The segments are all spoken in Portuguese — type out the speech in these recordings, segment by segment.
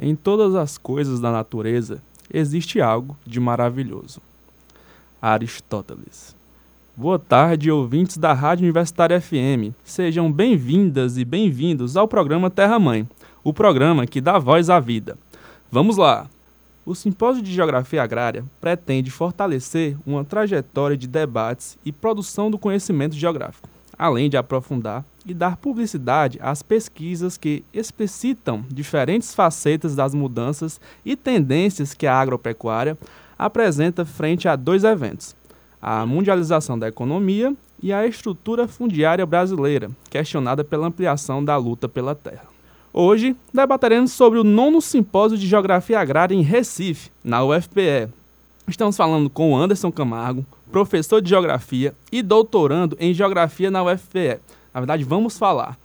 Em todas as coisas da natureza existe algo de maravilhoso. Aristóteles. Boa tarde, ouvintes da Rádio Universitária FM. Sejam bem-vindas e bem-vindos ao programa Terra Mãe, o programa que dá voz à vida. Vamos lá! O Simpósio de Geografia Agrária pretende fortalecer uma trajetória de debates e produção do conhecimento geográfico, além de aprofundar e dar publicidade às pesquisas que explicitam diferentes facetas das mudanças e tendências que a agropecuária apresenta frente a dois eventos: a mundialização da economia e a estrutura fundiária brasileira, questionada pela ampliação da luta pela terra. Hoje debateremos sobre o nono simpósio de Geografia Agrária em Recife, na UFPE. Estamos falando com Anderson Camargo, professor de Geografia e doutorando em Geografia na UFPE. Na verdade, vamos falar.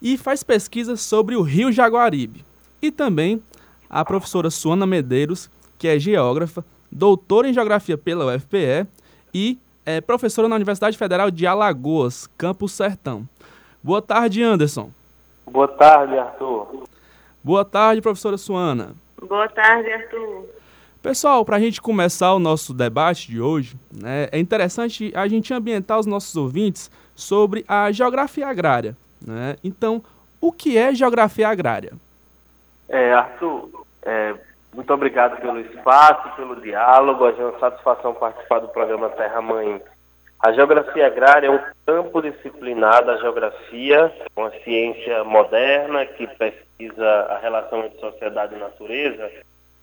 E faz pesquisas sobre o Rio Jaguaribe. E também a professora Suana Medeiros, que é geógrafa, doutora em Geografia pela UFPE e é professora na Universidade Federal de Alagoas, Campus Sertão. Boa tarde, Anderson. Boa tarde, Arthur. Boa tarde, professora Suana. Boa tarde, Arthur. Pessoal, para a gente começar o nosso debate de hoje, né, é interessante a gente ambientar os nossos ouvintes sobre a geografia agrária. Né? Então, o que é geografia agrária? É, Arthur, é, muito obrigado pelo espaço, pelo diálogo. É uma satisfação participar do programa Terra Mãe a geografia agrária é um campo disciplinar da geografia, uma ciência moderna que pesquisa a relação entre sociedade e natureza.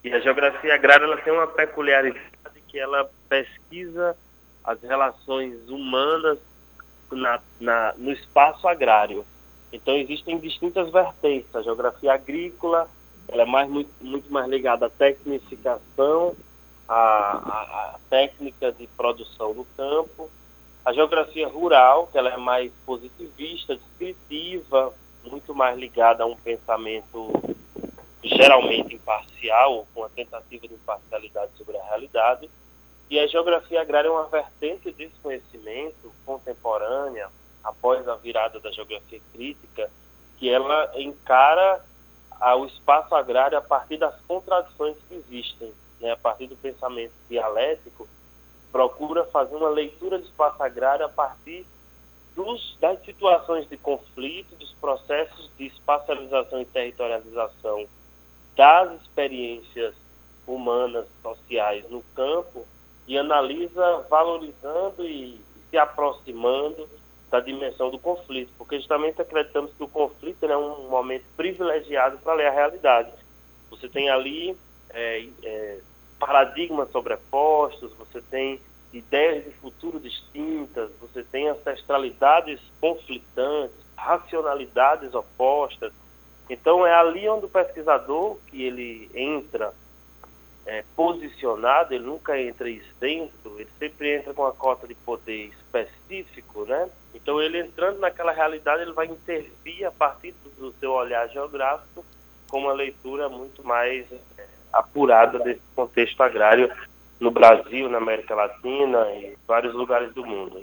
E a geografia agrária ela tem uma peculiaridade que ela pesquisa as relações humanas na, na, no espaço agrário. Então existem distintas vertentes. A geografia agrícola ela é mais, muito, muito mais ligada à tecnificação, à, à, técnica de produção do campo a geografia rural, que ela é mais positivista, descritiva, muito mais ligada a um pensamento geralmente imparcial, com a tentativa de imparcialidade sobre a realidade. E a geografia agrária é uma vertente desse conhecimento contemporânea, após a virada da geografia crítica, que ela encara o espaço agrário a partir das contradições que existem, né, a partir do pensamento dialético procura fazer uma leitura do espaço agrário a partir dos, das situações de conflito, dos processos de espacialização e territorialização das experiências humanas, sociais no campo e analisa valorizando e se aproximando da dimensão do conflito, porque justamente acreditamos que o conflito é um momento privilegiado para ler a realidade. Você tem ali é, é, paradigmas sobrepostos, você tem ideias de futuro distintas, você tem ancestralidades conflitantes, racionalidades opostas. Então é ali onde o pesquisador que ele entra é, posicionado, ele nunca entra isento, ele sempre entra com a cota de poder específico, né? Então ele entrando naquela realidade, ele vai intervir a partir do seu olhar geográfico com uma leitura muito mais é, apurada desse contexto agrário no Brasil, na América Latina e vários lugares do mundo.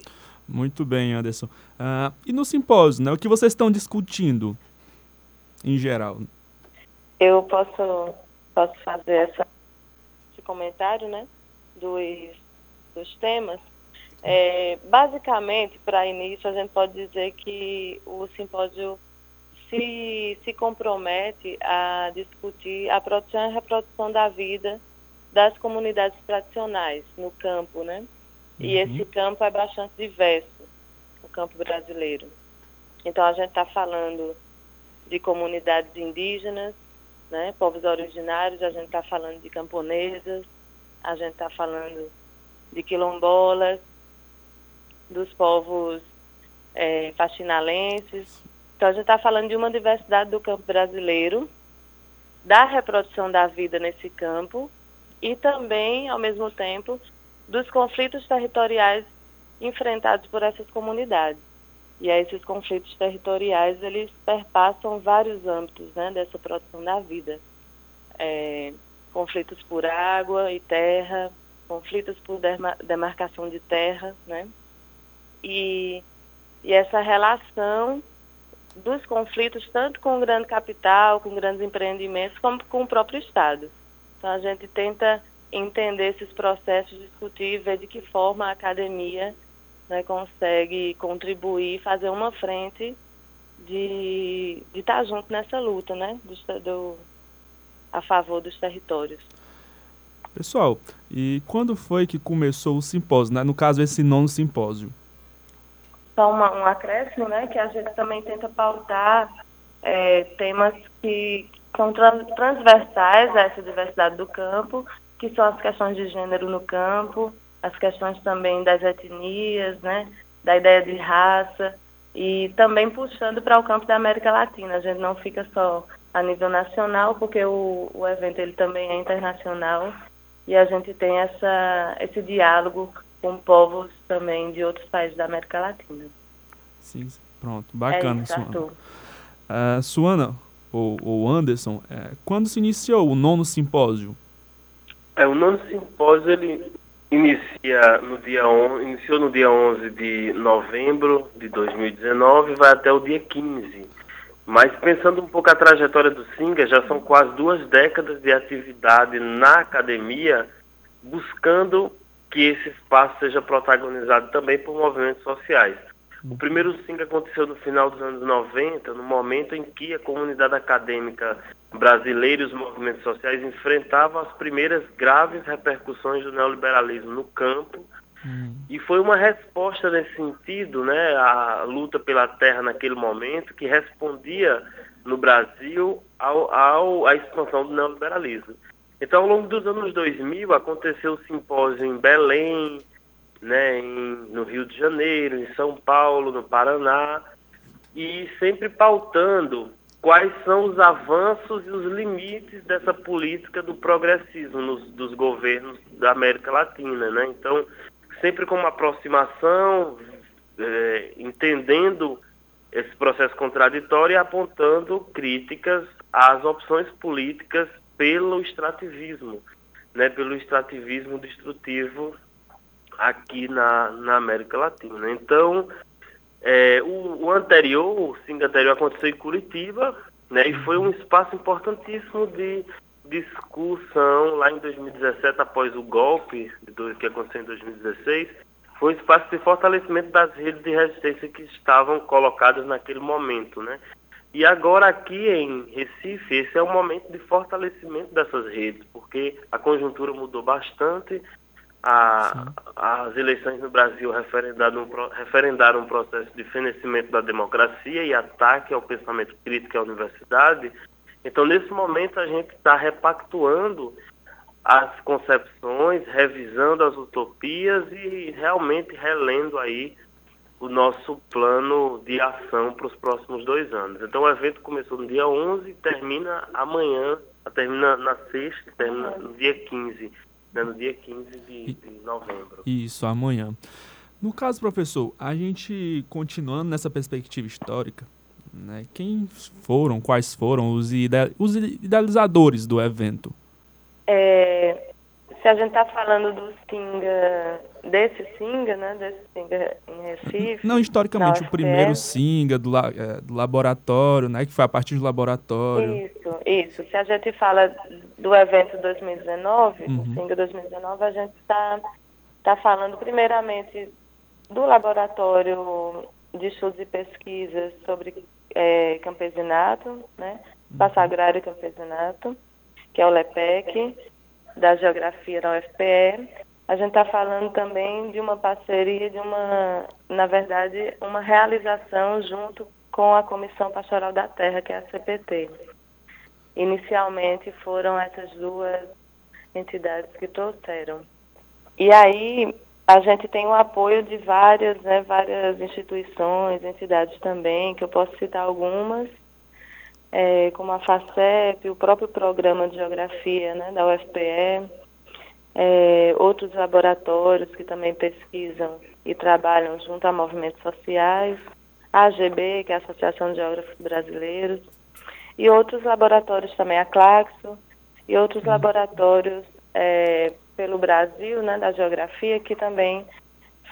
Muito bem, Anderson. Uh, e no simpósio, né, o que vocês estão discutindo em geral? Eu posso, posso fazer essa, esse comentário né, dos, dos temas. É, basicamente, para início, a gente pode dizer que o simpósio se, se compromete a discutir a produção e a reprodução da vida das comunidades tradicionais no campo, né? E uhum. esse campo é bastante diverso, o campo brasileiro. Então a gente está falando de comunidades indígenas, né? Povos originários, a gente está falando de camponesas, a gente está falando de quilombolas, dos povos é, faxinalenses. Então, a gente está falando de uma diversidade do campo brasileiro, da reprodução da vida nesse campo e também, ao mesmo tempo, dos conflitos territoriais enfrentados por essas comunidades. E aí, esses conflitos territoriais, eles perpassam vários âmbitos né, dessa produção da vida. É, conflitos por água e terra, conflitos por demarcação de terra, né? E, e essa relação dos conflitos, tanto com o grande capital, com grandes empreendimentos, como com o próprio Estado. Então, a gente tenta entender esses processos, discutir, ver de que forma a academia né, consegue contribuir, fazer uma frente de estar tá junto nessa luta, né, do, do, a favor dos territórios. Pessoal, e quando foi que começou o simpósio, né? no caso esse nono simpósio? Só uma, um acréscimo, né, que a gente também tenta pautar é, temas que são transversais a essa diversidade do campo, que são as questões de gênero no campo, as questões também das etnias, né, da ideia de raça, e também puxando para o campo da América Latina. A gente não fica só a nível nacional, porque o, o evento ele também é internacional e a gente tem essa, esse diálogo com povos também de outros países da América Latina. Sim, pronto, bacana, é isso, Suana. Uh, Suana, ou, ou Anderson, é, quando se iniciou o nono simpósio? É, o nono simpósio ele inicia no dia on, iniciou no dia 11 de novembro de 2019 e vai até o dia 15. Mas pensando um pouco a trajetória do Singa, já são quase duas décadas de atividade na academia, buscando que esse espaço seja protagonizado também por movimentos sociais. O primeiro Singa aconteceu no final dos anos 90, no momento em que a comunidade acadêmica brasileira e os movimentos sociais enfrentavam as primeiras graves repercussões do neoliberalismo no campo. Hum. E foi uma resposta nesse sentido, né, a luta pela terra naquele momento, que respondia no Brasil ao, ao, à expansão do neoliberalismo. Então, ao longo dos anos 2000, aconteceu o simpósio em Belém, né, em, no Rio de Janeiro, em São Paulo, no Paraná, e sempre pautando quais são os avanços e os limites dessa política do progressismo nos, dos governos da América Latina, né? Então, sempre com uma aproximação, é, entendendo esse processo contraditório e apontando críticas às opções políticas pelo extrativismo, né? Pelo extrativismo destrutivo aqui na, na América Latina. Então, é, o, o, anterior, o Sing anterior aconteceu em Curitiba, né, e foi um espaço importantíssimo de discussão lá em 2017, após o golpe do, que aconteceu em 2016, foi um espaço de fortalecimento das redes de resistência que estavam colocadas naquele momento, né? E agora aqui em Recife, esse é o momento de fortalecimento dessas redes, porque a conjuntura mudou bastante, a, as eleições no Brasil referendaram um, referendaram um processo de fenecimento da democracia e ataque ao pensamento crítico à universidade. Então, nesse momento, a gente está repactuando as concepções, revisando as utopias e realmente relendo aí o nosso plano de ação para os próximos dois anos. Então, o evento começou no dia 11 e termina amanhã, termina na sexta, termina no dia 15 né, no dia 15 de, de novembro. Isso, amanhã. No caso, professor, a gente continuando nessa perspectiva histórica, né, quem foram, quais foram os, ide os idealizadores do evento? É, se a gente está falando do Singa, desse Singa, né, desse Singa em Recife... Não, historicamente, o primeiro Singa do, é, do laboratório, né, que foi a partir do laboratório. Isso, isso. Se a gente fala do evento 2019, uhum. o Singa 2019, a gente está tá falando primeiramente do laboratório de estudos e pesquisas sobre é, campesinato, né, uhum. agrário e campesinato, que é o LEPEC, da Geografia da UFPE. A gente está falando também de uma parceria, de uma, na verdade, uma realização junto com a Comissão Pastoral da Terra, que é a CPT. Inicialmente foram essas duas entidades que trouxeram. E aí, a gente tem o apoio de várias, né, várias instituições, entidades também, que eu posso citar algumas, é, como a FACEP, o próprio programa de geografia né, da UFPE, é, outros laboratórios que também pesquisam e trabalham junto a movimentos sociais, a AGB, que é a Associação de Geógrafos Brasileiros, e outros laboratórios também, a Claxo, e outros uhum. laboratórios é, pelo Brasil, né, da geografia, que também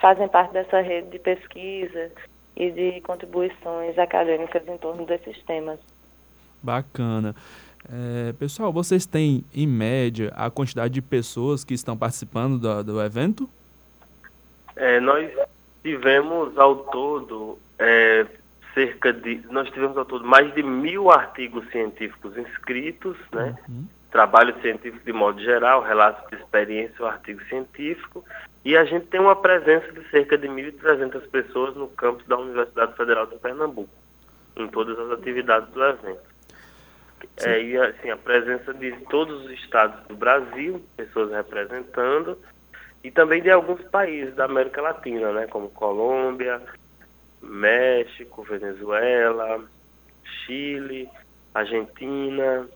fazem parte dessa rede de pesquisa e de contribuições acadêmicas em torno desses temas. Bacana. É, pessoal, vocês têm em média a quantidade de pessoas que estão participando do, do evento? É, nós tivemos ao todo é, cerca de. Nós tivemos ao todo mais de mil artigos científicos inscritos, né? Uhum. Trabalho científico de modo geral, relatos de experiência, o artigo científico. E a gente tem uma presença de cerca de 1.300 pessoas no campus da Universidade Federal de Pernambuco, em todas as atividades do evento. É, e assim, a presença de todos os estados do Brasil, pessoas representando, e também de alguns países da América Latina, né, como Colômbia, México, Venezuela, Chile, Argentina,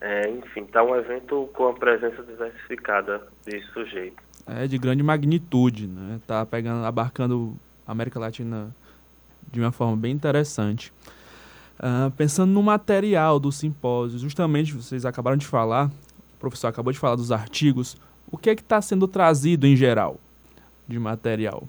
é, enfim, está um evento com a presença diversificada de sujeitos. É de grande magnitude, né? Tá pegando, abarcando a América Latina de uma forma bem interessante. Uh, pensando no material do simpósio, justamente vocês acabaram de falar, o professor acabou de falar dos artigos, o que é que está sendo trazido em geral de material?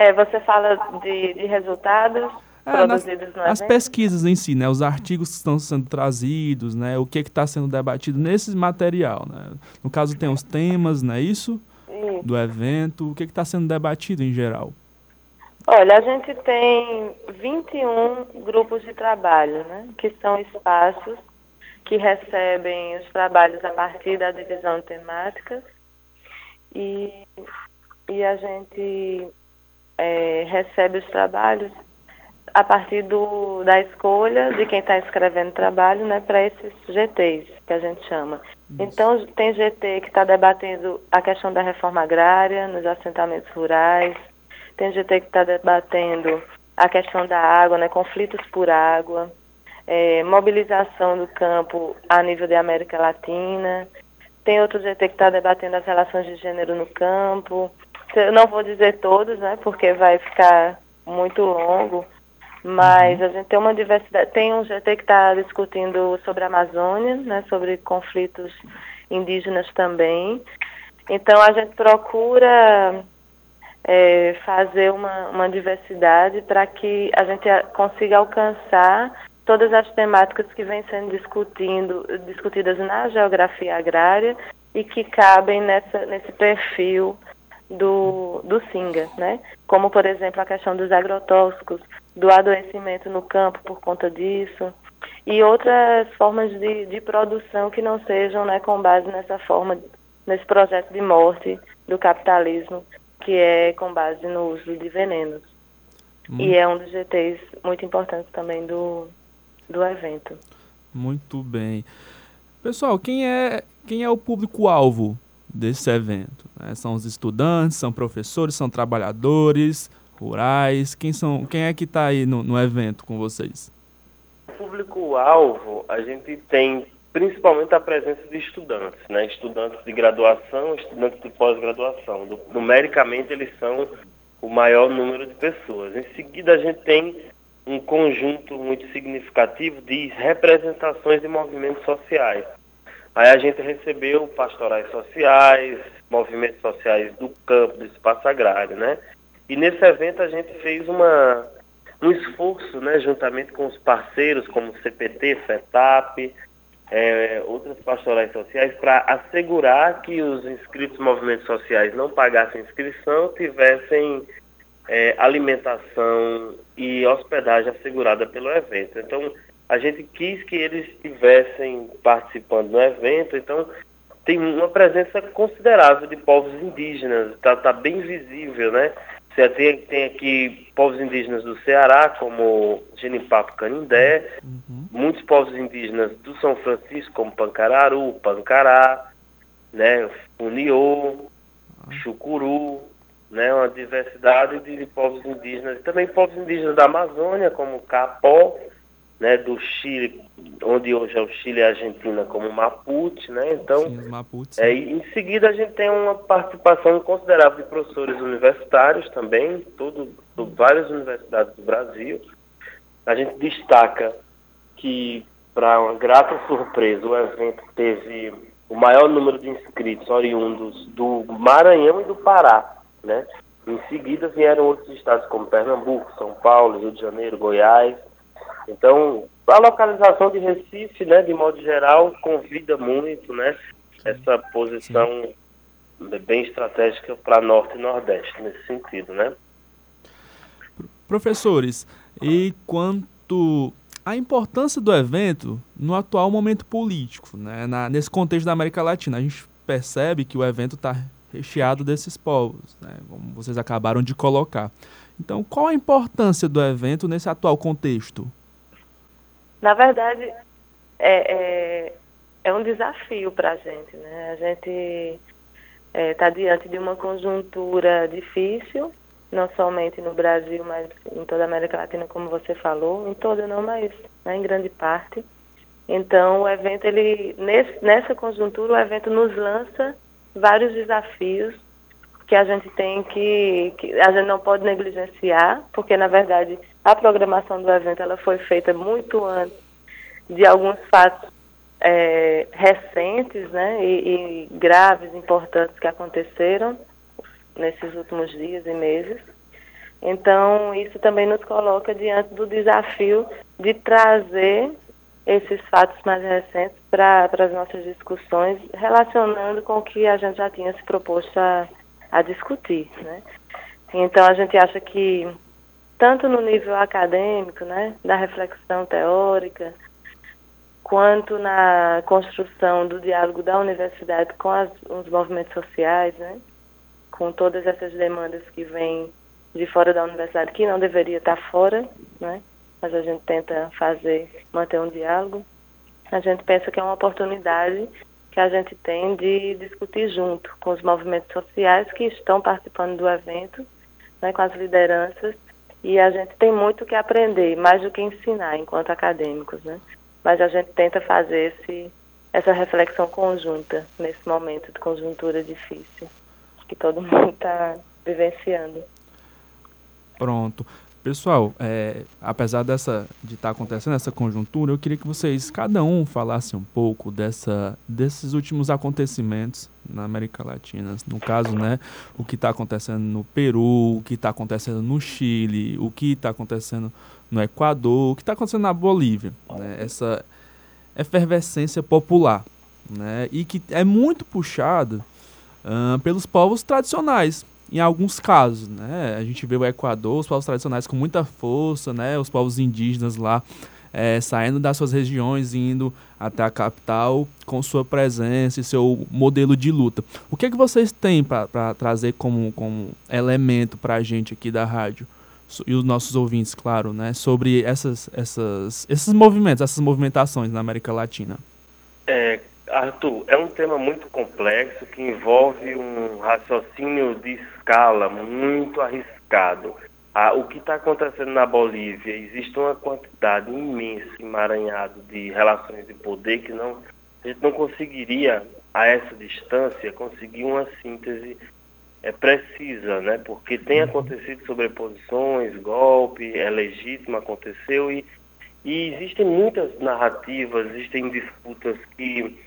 É, você fala de, de resultados é, produzidos nas, As pesquisas em si, né, os artigos que estão sendo trazidos, né, o que é está sendo debatido nesse material. Né? No caso tem os temas, não é isso? isso. Do evento, o que é está sendo debatido em geral? Olha, a gente tem 21 grupos de trabalho, né, que são espaços que recebem os trabalhos a partir da divisão temática e, e a gente é, recebe os trabalhos a partir do, da escolha de quem está escrevendo trabalho né, para esses GTs, que a gente chama. Isso. Então, tem GT que está debatendo a questão da reforma agrária nos assentamentos rurais, tem GT que está debatendo a questão da água, né, conflitos por água, é, mobilização do campo a nível da América Latina. Tem outro GT que está debatendo as relações de gênero no campo. Eu não vou dizer todos, né, porque vai ficar muito longo, mas uhum. a gente tem uma diversidade. Tem um GT que está discutindo sobre a Amazônia, né, sobre conflitos indígenas também. Então a gente procura é, fazer uma, uma diversidade para que a gente consiga alcançar todas as temáticas que vêm sendo discutindo, discutidas na geografia agrária e que cabem nessa, nesse perfil do, do SINGA, né? Como, por exemplo, a questão dos agrotóxicos, do adoecimento no campo por conta disso, e outras formas de, de produção que não sejam né, com base nessa forma, nesse projeto de morte do capitalismo que é com base no uso de venenos. E é um dos GTs muito importantes também do, do evento. Muito bem. Pessoal, quem é, quem é o público-alvo desse evento? É, são os estudantes, são professores, são trabalhadores rurais? Quem, são, quem é que está aí no, no evento com vocês? Público-alvo, a gente tem principalmente a presença de estudantes, né? estudantes de graduação, estudantes de pós-graduação. Numericamente, eles são o maior número de pessoas. Em seguida, a gente tem um conjunto muito significativo de representações de movimentos sociais. Aí a gente recebeu pastorais sociais, movimentos sociais do campo, do espaço agrário, né? E nesse evento a gente fez uma, um esforço, né, juntamente com os parceiros como CPT, FETAP, é, outras pastorais sociais para assegurar que os inscritos em movimentos sociais não pagassem inscrição, tivessem é, alimentação e hospedagem assegurada pelo evento. Então, a gente quis que eles estivessem participando do evento, então tem uma presença considerável de povos indígenas, está tá bem visível, né? Você tem, tem aqui povos indígenas do Ceará, como Genipapo Canindé, uhum. muitos povos indígenas do São Francisco, como Pancararu, Pancará, né, Uniô, Chucuru, né, uma diversidade de, de povos indígenas, e também povos indígenas da Amazônia, como Capó, né, do Chile, onde hoje é o Chile e a Argentina, como Mapuche, né? Então, Sim, os Mapuches. é, e em seguida a gente tem uma participação considerável de professores universitários também, tudo, de várias universidades do Brasil. A gente destaca que, para uma grata surpresa, o evento teve o maior número de inscritos oriundos do Maranhão e do Pará, né? Em seguida vieram outros estados como Pernambuco, São Paulo, Rio de Janeiro, Goiás. Então, a localização de Recife, né, de modo geral, convida muito, né, essa posição bem estratégica para Norte e Nordeste, nesse sentido, né? Professores, e quanto à importância do evento no atual momento político, né, na- nesse contexto da América Latina, a gente percebe que o evento está recheado desses povos, né, como vocês acabaram de colocar. Então, qual a importância do evento nesse atual contexto? Na verdade, é, é, é um desafio para a gente. Né? A gente está diante de uma conjuntura difícil, não somente no Brasil, mas em toda a América Latina, como você falou, em toda não, mas né, em grande parte. Então, o evento, ele, nesse, nessa conjuntura, o evento nos lança vários desafios que a gente tem que, que a gente não pode negligenciar, porque na verdade a programação do evento ela foi feita muito antes de alguns fatos é, recentes, né, e, e graves, importantes que aconteceram nesses últimos dias e meses. Então isso também nos coloca diante do desafio de trazer esses fatos mais recentes para as nossas discussões, relacionando com o que a gente já tinha se proposto a a discutir, né? Então a gente acha que tanto no nível acadêmico, né, da reflexão teórica, quanto na construção do diálogo da universidade com as, os movimentos sociais, né, com todas essas demandas que vêm de fora da universidade, que não deveria estar fora, né, mas a gente tenta fazer, manter um diálogo. A gente pensa que é uma oportunidade que a gente tem de discutir junto com os movimentos sociais que estão participando do evento, né, com as lideranças, e a gente tem muito que aprender, mais do que ensinar enquanto acadêmicos, né? Mas a gente tenta fazer esse, essa reflexão conjunta nesse momento de conjuntura difícil que todo mundo está vivenciando. Pronto. Pessoal, é, apesar dessa de estar acontecendo essa conjuntura, eu queria que vocês, cada um, falasse um pouco dessa, desses últimos acontecimentos na América Latina. No caso, né, o que está acontecendo no Peru, o que está acontecendo no Chile, o que está acontecendo no Equador, o que está acontecendo na Bolívia. Né, essa efervescência popular, né, e que é muito puxada ah, pelos povos tradicionais, em alguns casos, né? A gente vê o Equador, os povos tradicionais com muita força, né? Os povos indígenas lá é, saindo das suas regiões, indo até a capital com sua presença e seu modelo de luta. O que é que vocês têm para trazer como, como elemento para a gente aqui da rádio e os nossos ouvintes, claro, né? Sobre essas, essas, esses movimentos, essas movimentações na América Latina. É, Arthur, é um tema muito complexo que envolve um raciocínio de escala muito arriscado. Ah, o que está acontecendo na Bolívia, existe uma quantidade imensa, emaranhada de relações de poder que não, a gente não conseguiria, a essa distância, conseguir uma síntese é, precisa, né? porque tem acontecido sobreposições, golpe, é legítimo, aconteceu e e existem muitas narrativas, existem disputas que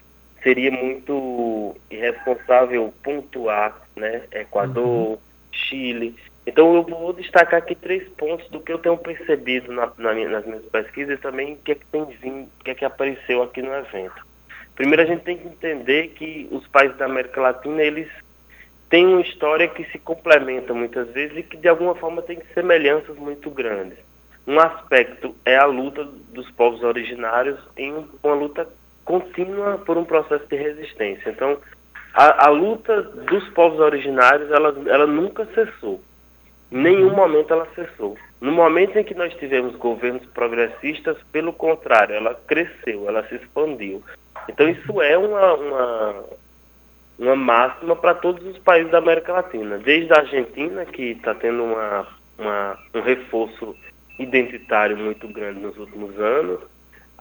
seria muito irresponsável pontuar, né? Equador, Chile. Então eu vou destacar aqui três pontos do que eu tenho percebido na, na minha- nas minhas pesquisas e também o que é que tem vindo, o que é que apareceu aqui no evento. Primeiro a gente tem que entender que os países da América Latina, eles têm uma história que se complementa muitas vezes e que de alguma forma tem semelhanças muito grandes. Um aspecto é a luta dos povos originários em uma luta contínua por um processo de resistência. Então, a, a luta dos povos originários, ela, ela nunca cessou. Em nenhum momento ela cessou. No momento em que nós tivemos governos progressistas, pelo contrário, ela cresceu, ela se expandiu. Então isso é uma, uma, uma máxima para todos os países da América Latina, desde a Argentina, que está tendo uma, uma, um reforço identitário muito grande nos últimos anos,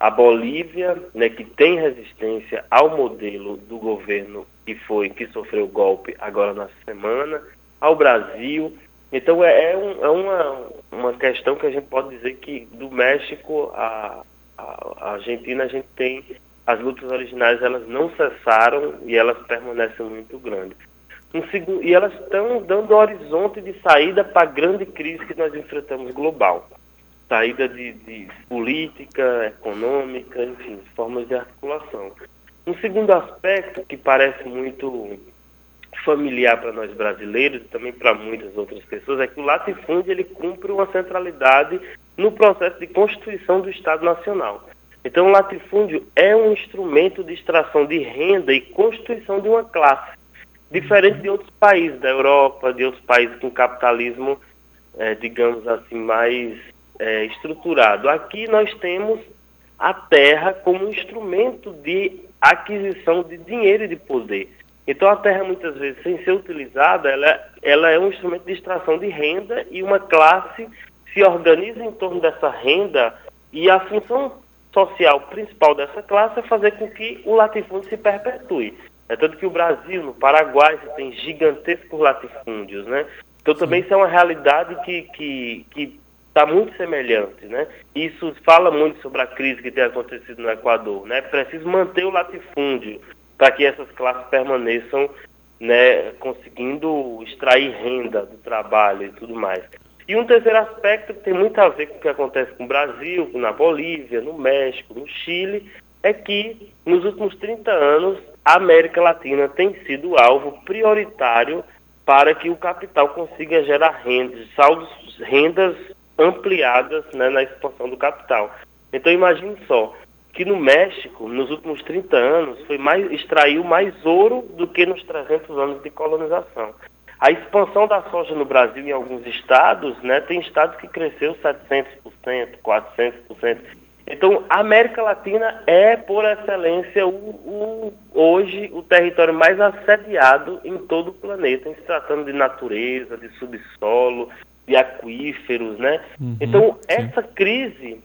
a Bolívia, né, que tem resistência ao modelo do governo que foi que sofreu o golpe agora na semana, ao Brasil. Então é, é, um, é uma, uma questão que a gente pode dizer que do México à, à Argentina a gente tem as lutas originais elas não cessaram e elas permanecem muito grandes. Um segundo, e elas estão dando horizonte de saída para a grande crise que nós enfrentamos global. Saída de, de política, econômica, enfim, formas de articulação. Um segundo aspecto que parece muito familiar para nós brasileiros e também para muitas outras pessoas é que o latifúndio ele cumpre uma centralidade no processo de constituição do Estado Nacional. Então, o latifúndio é um instrumento de extração de renda e constituição de uma classe, diferente de outros países da Europa, de outros países com capitalismo, é, digamos assim, mais é, estruturado. Aqui nós temos a terra como instrumento de aquisição de dinheiro e de poder. Então, a terra, muitas vezes, sem ser utilizada, ela, ela é um instrumento de extração de renda e uma classe se organiza em torno dessa renda e a função social principal dessa classe é fazer com que o latifúndio se perpetue. É tanto que o Brasil, no Paraguai, você tem gigantescos latifúndios, né? Então também isso é uma realidade que que que está muito semelhante, né? Isso fala muito sobre a crise que tem acontecido no Equador, né? É preciso manter o latifúndio para que essas classes permaneçam, né, conseguindo extrair renda do trabalho e tudo mais. E um terceiro aspecto que tem muito a ver com o que acontece com o Brasil, na Bolívia, no México, no Chile, é que nos últimos 30 anos a América Latina tem sido alvo prioritário para que o capital consiga gerar rendas, saldos, rendas ampliadas né, na expansão do capital. Então imagine só que no México, nos últimos 30 anos, foi mais, extraiu mais ouro do que nos 300 anos de colonização. A expansão da soja no Brasil em alguns estados, né, tem estados que cresceu 700%, 400%. Então, a América Latina é, por excelência, o, o, hoje o território mais assediado em todo o planeta, em se tratando de natureza, de subsolo, de aquíferos, né? Uhum, então, essa crise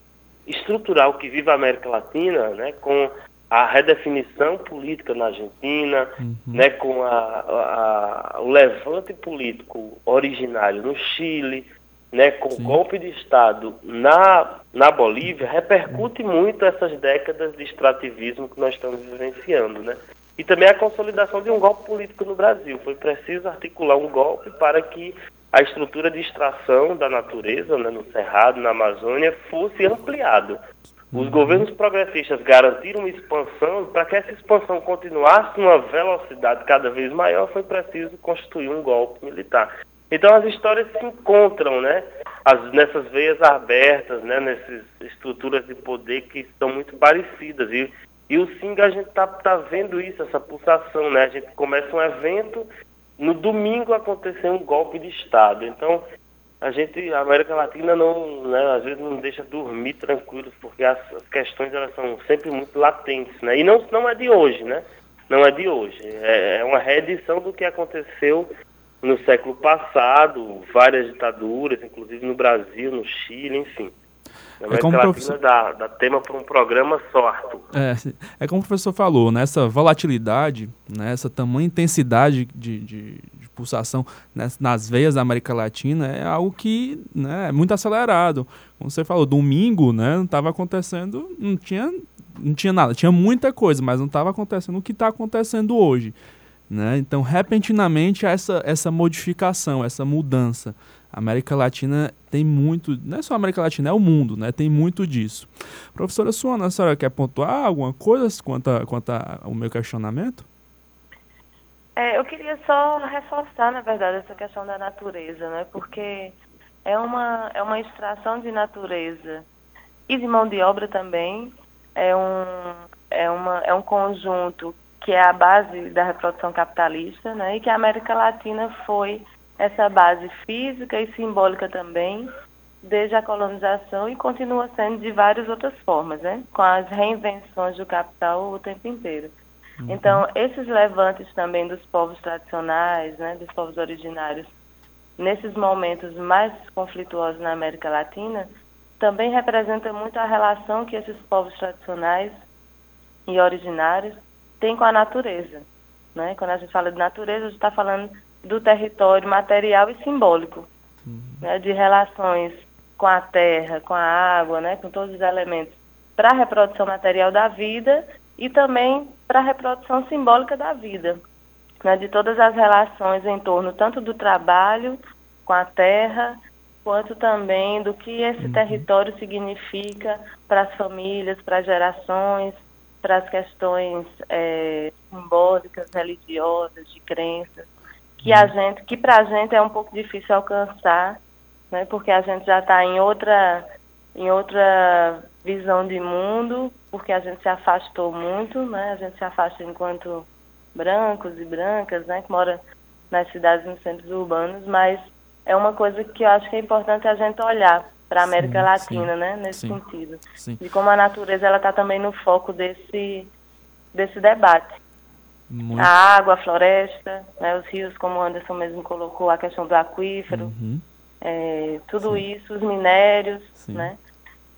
estrutural que vive a América Latina, né, com a redefinição política na Argentina, uhum. né, com a, a, o levante político originário no Chile, né, com Sim. o golpe de Estado na, na Bolívia, repercute muito essas décadas de extrativismo que nós estamos vivenciando. Né? E também a consolidação de um golpe político no Brasil. Foi preciso articular um golpe para que a estrutura de extração da natureza, né, no Cerrado, na Amazônia, fosse ampliado. Os uhum. governos progressistas garantiram expansão, para que essa expansão continuasse numa velocidade cada vez maior, foi preciso constituir um golpe militar. Então as histórias se encontram, né? As, nessas veias abertas, né? Nessas estruturas de poder que estão muito parecidas. E, e o Singa a gente está tá vendo isso, essa pulsação, né? A gente começa um evento, no domingo aconteceu um golpe de Estado. Então a gente, a América Latina não, né, às vezes não deixa dormir tranquilos, porque as, as, questões elas são sempre muito latentes, né? E não, não é de hoje, né? Não é de hoje. É, é uma reedição do que aconteceu no século passado, várias ditaduras, inclusive no Brasil, no Chile, enfim. América é como professor... dá, dá tema para um programa só. É, é como o professor falou, nessa né, volatilidade, nessa né, tamanha intensidade de, de, pulsação né, nas veias da América Latina é algo que né, é muito acelerado. Como você falou, domingo né, não estava acontecendo, não tinha, não tinha nada, tinha muita coisa, mas não estava acontecendo o que está acontecendo hoje. Né? Então, repentinamente, essa, essa modificação, essa mudança. A América Latina tem muito, não é só a América Latina, é o mundo, né? Tem muito disso. Professora Suana, a senhora quer pontuar alguma coisa quanto, a, quanto ao meu questionamento? É, eu queria só reforçar, na verdade, essa questão da natureza, né? Porque é uma, é uma extração de natureza e de mão de obra também. É um, é, uma, é um conjunto que é a base da reprodução capitalista, né? E que a América Latina foi essa base física e simbólica também, desde a colonização e continua sendo de várias outras formas, né? Com as reinvenções do capital o tempo inteiro. Então, esses levantes também dos povos tradicionais, né, dos povos originários, nesses momentos mais conflituosos na América Latina, também representa muito a relação que esses povos tradicionais e originários têm com a natureza. Né? Quando a gente fala de natureza, a gente está falando do território material e simbólico, uhum. né? de relações com a terra, com a água, né? com todos os elementos para a reprodução material da vida e também para a reprodução simbólica da vida, né? de todas as relações em torno tanto do trabalho com a terra, quanto também do que esse uhum. território significa para as famílias, para as gerações, para as questões é, simbólicas, religiosas, de crenças, que a gente, que para a gente é um pouco difícil alcançar, né, porque a gente já está em outra, em outra visão de mundo, porque a gente se afastou muito, né, a gente se afasta enquanto brancos e brancas, né, que mora nas cidades nos centros urbanos, mas é uma coisa que eu acho que é importante a gente olhar para a América sim, Latina, sim, né, nesse sim, sentido. De como a natureza ela está também no foco desse, desse debate. Muito. A água, a floresta, né, os rios, como o Anderson mesmo colocou, a questão do aquífero, uhum. é, tudo isso, os minérios, né,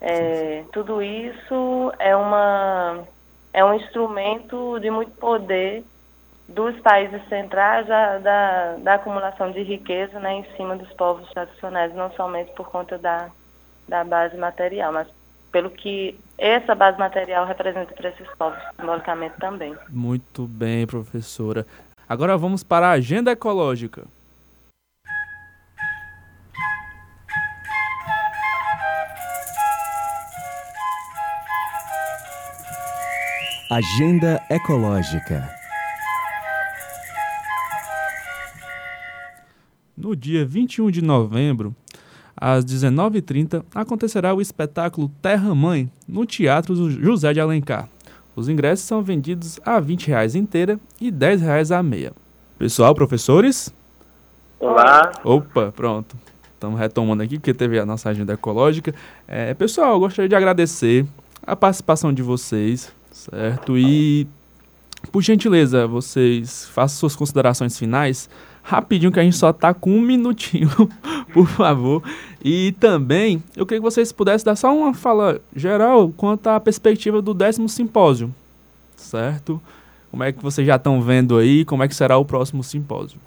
é, tudo isso é, uma, é um instrumento de muito poder dos países centrais da, da, da, acumulação de riqueza né, em cima dos povos tradicionais, não somente por conta da, da base material, mas pelo que essa base material representa para esses povos, simbolicamente também. Muito bem, professora. Agora vamos para a agenda ecológica. Agenda Ecológica. No dia 21 de novembro, às 19h30, acontecerá o espetáculo Terra Mãe, no Teatro José de Alencar. Os ingressos são vendidos a R$ 20 inteira e R$ 10 a meia. Pessoal, professores? Olá. Opa, pronto. Estamos retomando aqui, porque teve a nossa agenda ecológica. É, pessoal, gostaria de agradecer a participação de vocês, certo? E, por gentileza, vocês façam suas considerações finais rapidinho que a gente só tá com um minutinho, por favor. E também eu queria que vocês pudessem dar só uma fala geral quanto à perspectiva do décimo simpósio, certo? Como é que vocês já estão vendo aí? Como é que será o próximo simpósio?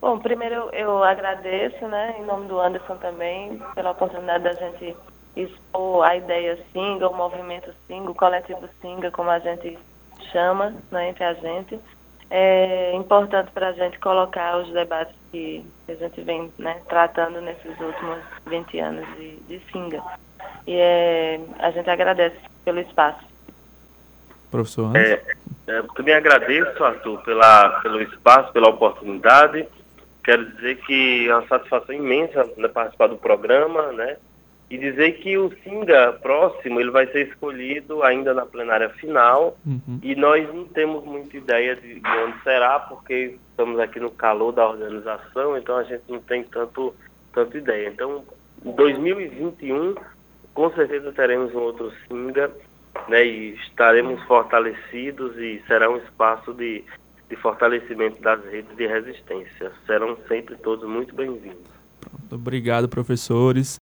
Bom, primeiro eu, agradeço, né, em nome do Anderson também, pela oportunidade da gente expor a ideia Singa, o movimento Singa, o coletivo Singa, como a gente chama, né, entre a gente é importante para a gente colocar os debates que a gente vem né, tratando nesses últimos 20 anos de, de Singa. E é, a gente agradece pelo espaço. Professor é, é, também agradeço, Arthur, pela, pelo espaço, pela oportunidade. Quero dizer que é uma satisfação imensa né, participar do programa, né? E dizer que o Singa próximo ele vai ser escolhido ainda na plenária final uhum. e nós não temos muita ideia de, de, onde será porque estamos aqui no calor da organização então a gente não tem tanto tanta ideia então em 2021 com certeza teremos um outro Singa né e estaremos fortalecidos e será um espaço de, de fortalecimento das redes de resistência serão sempre todos muito bem-vindos Obrigado, professores.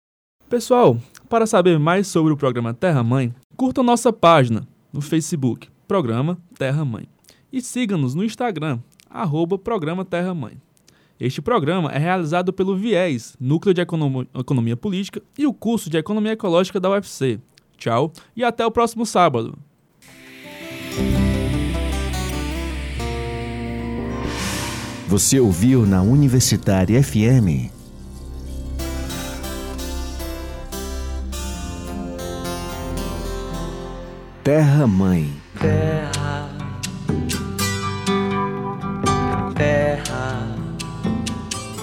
Pessoal, para saber mais sobre o programa Terra Mãe, curta nossa página no Facebook, Programa Terra Mãe, e siga-nos no Instagram, arroba Programa Terra Mãe. Este programa é realizado pelo VIES, Núcleo de Economia Política, e o curso de Economia Ecológica da UFC. Tchau e até o próximo sábado. Você ouviu na Universitária FM Terra Mãe. Terra. Terra.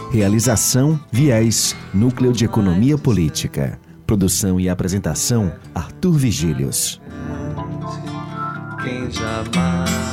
Realização Viés, Núcleo de Economia Política. Produção e apresentação Arthur Vigílios. Quem jamais